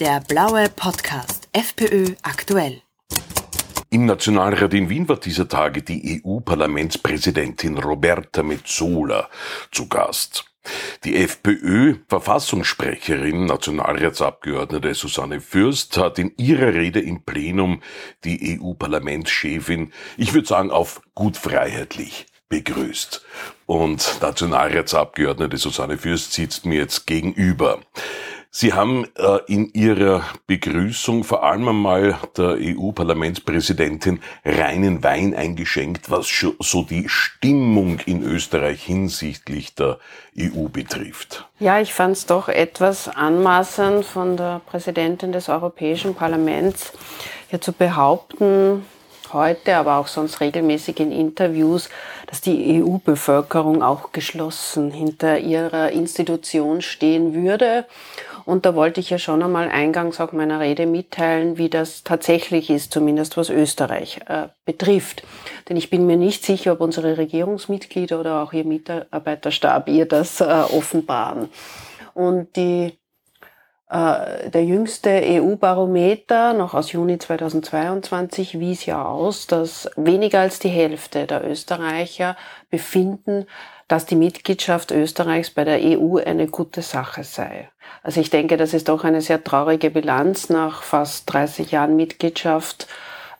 Der blaue Podcast FPÖ aktuell. Im Nationalrat in Wien war dieser Tage die EU-Parlamentspräsidentin Roberta Metsola zu Gast. Die FPÖ-Verfassungssprecherin, Nationalratsabgeordnete Susanne Fürst, hat in ihrer Rede im Plenum die EU-Parlamentschefin, ich würde sagen, auf gut freiheitlich begrüßt. Und Nationalratsabgeordnete Susanne Fürst sitzt mir jetzt gegenüber. Sie haben äh, in Ihrer Begrüßung vor allem einmal der EU-Parlamentspräsidentin reinen Wein eingeschenkt, was so die Stimmung in Österreich hinsichtlich der EU betrifft. Ja, ich fand es doch etwas anmaßend von der Präsidentin des Europäischen Parlaments hier zu behaupten, heute, aber auch sonst regelmäßig in Interviews, dass die EU-Bevölkerung auch geschlossen hinter ihrer Institution stehen würde und da wollte ich ja schon einmal eingangs auch meiner Rede mitteilen, wie das tatsächlich ist, zumindest was Österreich äh, betrifft. Denn ich bin mir nicht sicher, ob unsere Regierungsmitglieder oder auch ihr Mitarbeiterstab ihr das äh, offenbaren. Und die der jüngste EU-Barometer, noch aus Juni 2022, wies ja aus, dass weniger als die Hälfte der Österreicher befinden, dass die Mitgliedschaft Österreichs bei der EU eine gute Sache sei. Also ich denke, das ist doch eine sehr traurige Bilanz nach fast 30 Jahren Mitgliedschaft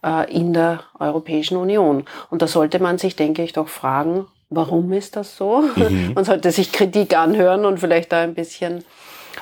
äh, in der Europäischen Union. Und da sollte man sich, denke ich, doch fragen, warum ist das so? Mhm. Man sollte sich Kritik anhören und vielleicht da ein bisschen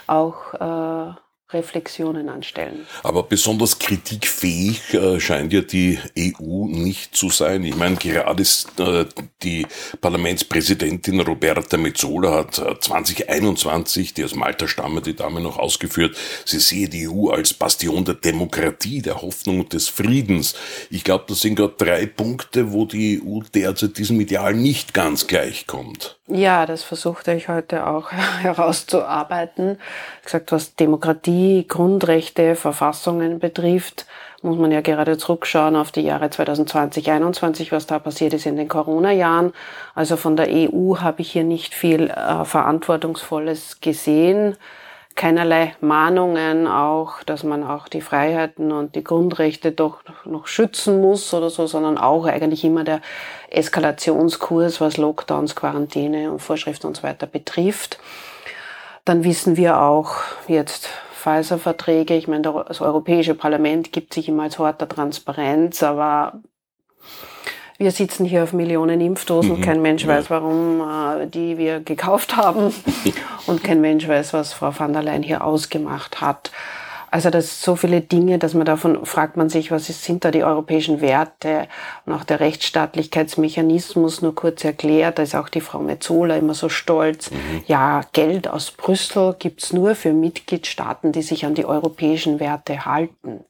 auch äh, Reflexionen anstellen. Aber besonders kritikfähig äh, scheint ja die EU nicht zu sein. Ich meine, gerade äh, die Parlamentspräsidentin Roberta Metzola hat äh, 2021, die aus Malta stammt, die Dame noch ausgeführt, sie sehe die EU als Bastion der Demokratie, der Hoffnung und des Friedens. Ich glaube, das sind gerade drei Punkte, wo die EU derzeit diesem Ideal nicht ganz gleichkommt. Ja, das versuchte ich heute auch herauszuarbeiten. Ich gesagt, was Demokratie, Grundrechte, Verfassungen betrifft, muss man ja gerade zurückschauen auf die Jahre 2020, 2021, was da passiert ist in den Corona-Jahren. Also von der EU habe ich hier nicht viel äh, Verantwortungsvolles gesehen keinerlei Mahnungen auch, dass man auch die Freiheiten und die Grundrechte doch noch schützen muss oder so, sondern auch eigentlich immer der Eskalationskurs, was Lockdowns, Quarantäne und Vorschriften und so weiter betrifft. Dann wissen wir auch jetzt Pfizer-Verträge. Ich meine, das Europäische Parlament gibt sich immer als Hort der Transparenz, aber wir sitzen hier auf Millionen Impfdosen. Mhm. Kein Mensch ja. weiß, warum äh, die wir gekauft haben. Und kein Mensch weiß, was Frau van der Leyen hier ausgemacht hat. Also das sind so viele Dinge, dass man davon fragt man sich, was ist, sind da die europäischen Werte und auch der Rechtsstaatlichkeitsmechanismus nur kurz erklärt. Da ist auch die Frau Metzola immer so stolz. Mhm. Ja, Geld aus Brüssel gibt's nur für Mitgliedstaaten, die sich an die europäischen Werte halten.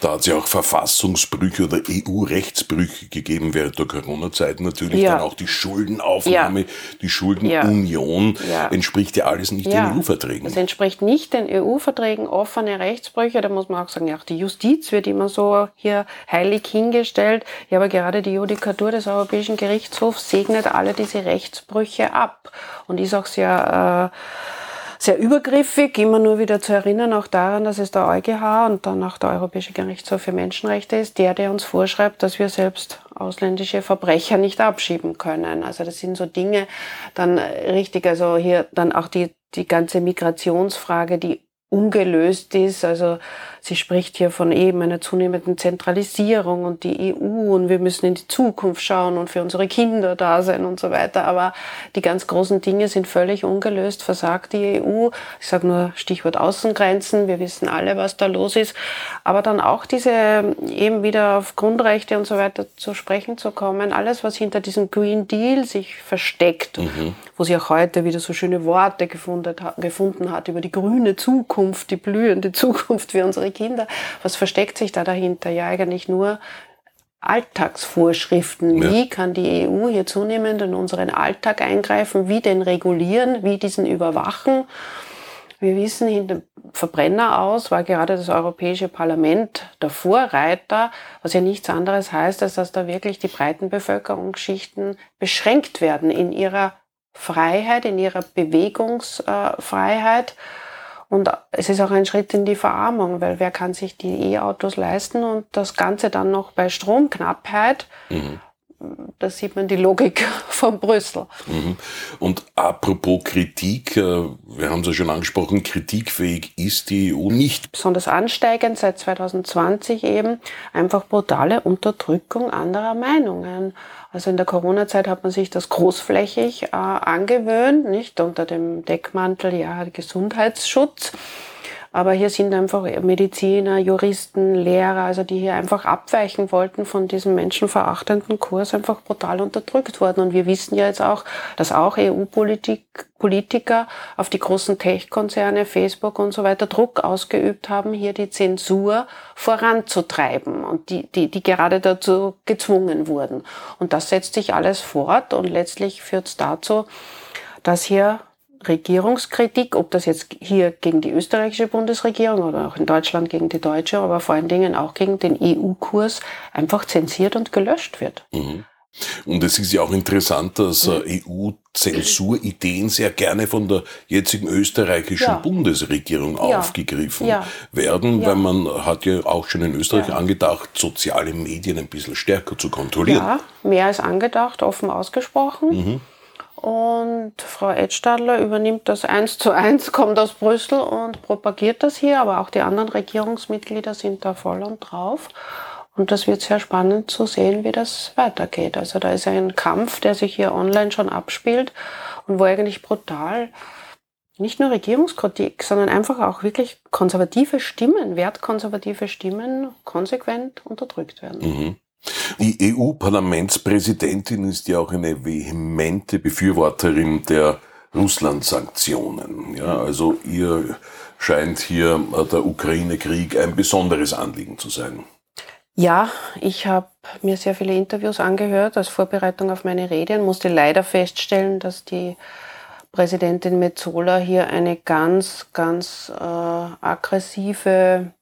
Da hat es ja auch Verfassungsbrüche oder EU-Rechtsbrüche gegeben während der Corona-Zeit natürlich. Ja. Dann auch die Schuldenaufnahme, ja. die Schuldenunion ja. entspricht ja alles nicht den EU-Verträgen. Das entspricht nicht den EU-Verträgen, offene Rechtsbrüche. Da muss man auch sagen, ja, auch die Justiz wird immer so hier heilig hingestellt. Ja, aber gerade die Judikatur des Europäischen Gerichtshofs segnet alle diese Rechtsbrüche ab und ist auch sehr äh, sehr übergriffig, immer nur wieder zu erinnern, auch daran, dass es der EuGH und dann auch der Europäische Gerichtshof für Menschenrechte ist, der, der uns vorschreibt, dass wir selbst ausländische Verbrecher nicht abschieben können. Also das sind so Dinge, dann richtig, also hier dann auch die, die ganze Migrationsfrage, die ungelöst ist. Also sie spricht hier von eben einer zunehmenden Zentralisierung und die EU und wir müssen in die Zukunft schauen und für unsere Kinder da sein und so weiter. Aber die ganz großen Dinge sind völlig ungelöst, versagt die EU. Ich sage nur Stichwort Außengrenzen. Wir wissen alle, was da los ist. Aber dann auch diese eben wieder auf Grundrechte und so weiter zu sprechen zu kommen. Alles, was hinter diesem Green Deal sich versteckt, mhm. wo sie auch heute wieder so schöne Worte gefunden, hat über die grüne Zukunft, die blühende Zukunft für unsere Kinder. Was versteckt sich da dahinter? Ja, eigentlich nur Alltagsvorschriften. Ja. Wie kann die EU hier zunehmend in unseren Alltag eingreifen? Wie den regulieren? Wie diesen überwachen? Wir wissen, hinter Verbrenner aus war gerade das Europäische Parlament der Vorreiter, was ja nichts anderes heißt, als dass da wirklich die breiten Bevölkerungsschichten beschränkt werden in ihrer Freiheit, in ihrer Bewegungsfreiheit. Und es ist auch ein Schritt in die Verarmung, weil wer kann sich die E-Autos leisten und das Ganze dann noch bei Stromknappheit. Mhm da sieht man die Logik von Brüssel. Mhm. Und apropos Kritik, äh, wir haben es ja schon angesprochen, kritikfähig ist die EU nicht. Besonders ansteigend seit 2020 eben einfach brutale Unterdrückung anderer Meinungen. Also in der Corona-Zeit hat man sich das großflächig äh, angewöhnt, nicht unter dem Deckmantel ja Gesundheitsschutz. Aber hier sind einfach Mediziner, Juristen, Lehrer, also die hier einfach abweichen wollten von diesem menschenverachtenden Kurs, einfach brutal unterdrückt worden. Und wir wissen ja jetzt auch, dass auch EU-Politiker auf die großen Tech-Konzerne, Facebook und so weiter Druck ausgeübt haben, hier die Zensur voranzutreiben und die, die, die gerade dazu gezwungen wurden. Und das setzt sich alles fort und letztlich führt es dazu, dass hier Regierungskritik, ob das jetzt hier gegen die österreichische Bundesregierung oder auch in Deutschland gegen die deutsche, aber vor allen Dingen auch gegen den EU-Kurs einfach zensiert und gelöscht wird. Mhm. Und es ist ja auch interessant, dass mhm. EU-Zensurideen sehr gerne von der jetzigen österreichischen ja. Bundesregierung ja. aufgegriffen ja. werden, weil man hat ja auch schon in Österreich angedacht, soziale Medien ein bisschen stärker zu kontrollieren. Ja, mehr als angedacht, offen ausgesprochen. Mhm. Und Frau Edstadler übernimmt das eins zu eins, kommt aus Brüssel und propagiert das hier, aber auch die anderen Regierungsmitglieder sind da voll und drauf. Und das wird sehr spannend zu sehen, wie das weitergeht. Also da ist ein Kampf, der sich hier online schon abspielt und wo eigentlich brutal nicht nur Regierungskritik, sondern einfach auch wirklich konservative Stimmen, wertkonservative Stimmen konsequent unterdrückt werden. Mhm. Die EU-Parlamentspräsidentin ist ja auch eine vehemente Befürworterin der Russland-Sanktionen. Ja, also ihr scheint hier der Ukraine-Krieg ein besonderes Anliegen zu sein. Ja, ich habe mir sehr viele Interviews angehört als Vorbereitung auf meine Rede und musste leider feststellen, dass die Präsidentin Metzola hier eine ganz, ganz äh, aggressive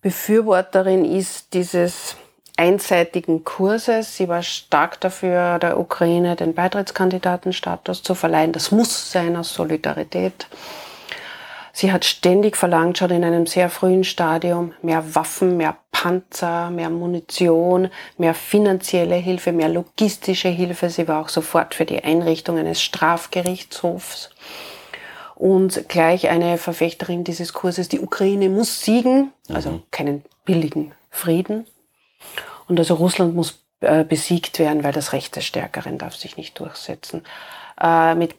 Befürworterin ist dieses einseitigen Kurses. Sie war stark dafür, der Ukraine den Beitrittskandidatenstatus zu verleihen. Das muss sein aus Solidarität. Sie hat ständig verlangt, schon in einem sehr frühen Stadium, mehr Waffen, mehr Panzer, mehr Munition, mehr finanzielle Hilfe, mehr logistische Hilfe. Sie war auch sofort für die Einrichtung eines Strafgerichtshofs und gleich eine Verfechterin dieses Kurses. Die Ukraine muss siegen, also mhm. keinen billigen Frieden. Und also Russland muss äh, besiegt werden, weil das Recht des Stärkeren darf sich nicht durchsetzen. Äh, mit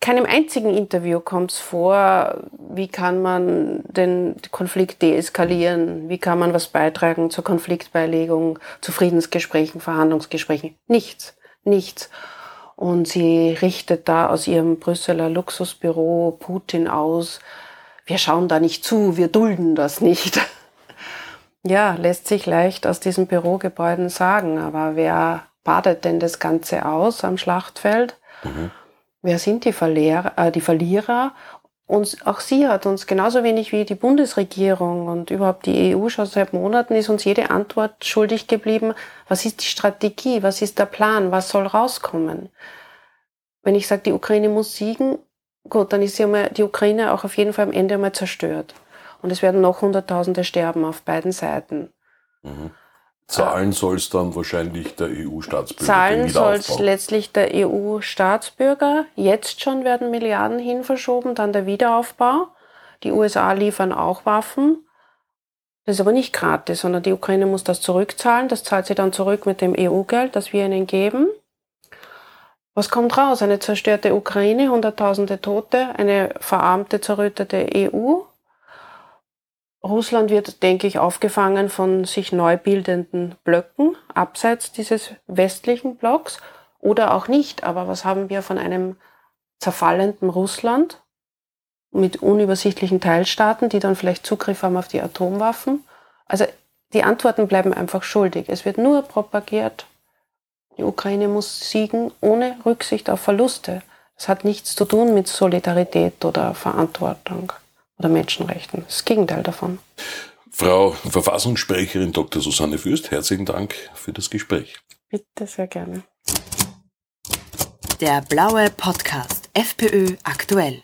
keinem einzigen Interview kommt es vor, wie kann man den Konflikt deeskalieren, wie kann man was beitragen zur Konfliktbeilegung, zu Friedensgesprächen, Verhandlungsgesprächen. Nichts, nichts. Und sie richtet da aus ihrem Brüsseler Luxusbüro Putin aus, wir schauen da nicht zu, wir dulden das nicht. Ja, lässt sich leicht aus diesen Bürogebäuden sagen, aber wer badet denn das Ganze aus am Schlachtfeld? Mhm. Wer sind die, Verlierer, äh, die Verlierer? Und auch sie hat uns genauso wenig wie die Bundesregierung und überhaupt die EU schon seit Monaten ist uns jede Antwort schuldig geblieben. Was ist die Strategie? Was ist der Plan? Was soll rauskommen? Wenn ich sage, die Ukraine muss siegen, gut, dann ist die Ukraine auch auf jeden Fall am Ende einmal zerstört. Und es werden noch Hunderttausende sterben auf beiden Seiten. Mhm. Zahlen soll es dann wahrscheinlich der EU-Staatsbürger. Zahlen soll es letztlich der EU-Staatsbürger. Jetzt schon werden Milliarden hin verschoben, dann der Wiederaufbau. Die USA liefern auch Waffen. Das ist aber nicht gratis, sondern die Ukraine muss das zurückzahlen. Das zahlt sie dann zurück mit dem EU-Geld, das wir ihnen geben. Was kommt raus? Eine zerstörte Ukraine, Hunderttausende Tote, eine verarmte, zerrüttete EU Russland wird, denke ich, aufgefangen von sich neu bildenden Blöcken abseits dieses westlichen Blocks oder auch nicht. Aber was haben wir von einem zerfallenden Russland mit unübersichtlichen Teilstaaten, die dann vielleicht Zugriff haben auf die Atomwaffen? Also die Antworten bleiben einfach schuldig. Es wird nur propagiert, die Ukraine muss siegen ohne Rücksicht auf Verluste. Das hat nichts zu tun mit Solidarität oder Verantwortung oder Menschenrechten. Das Gegenteil davon. Frau Verfassungssprecherin Dr. Susanne Fürst, herzlichen Dank für das Gespräch. Bitte sehr gerne. Der blaue Podcast FPÖ aktuell.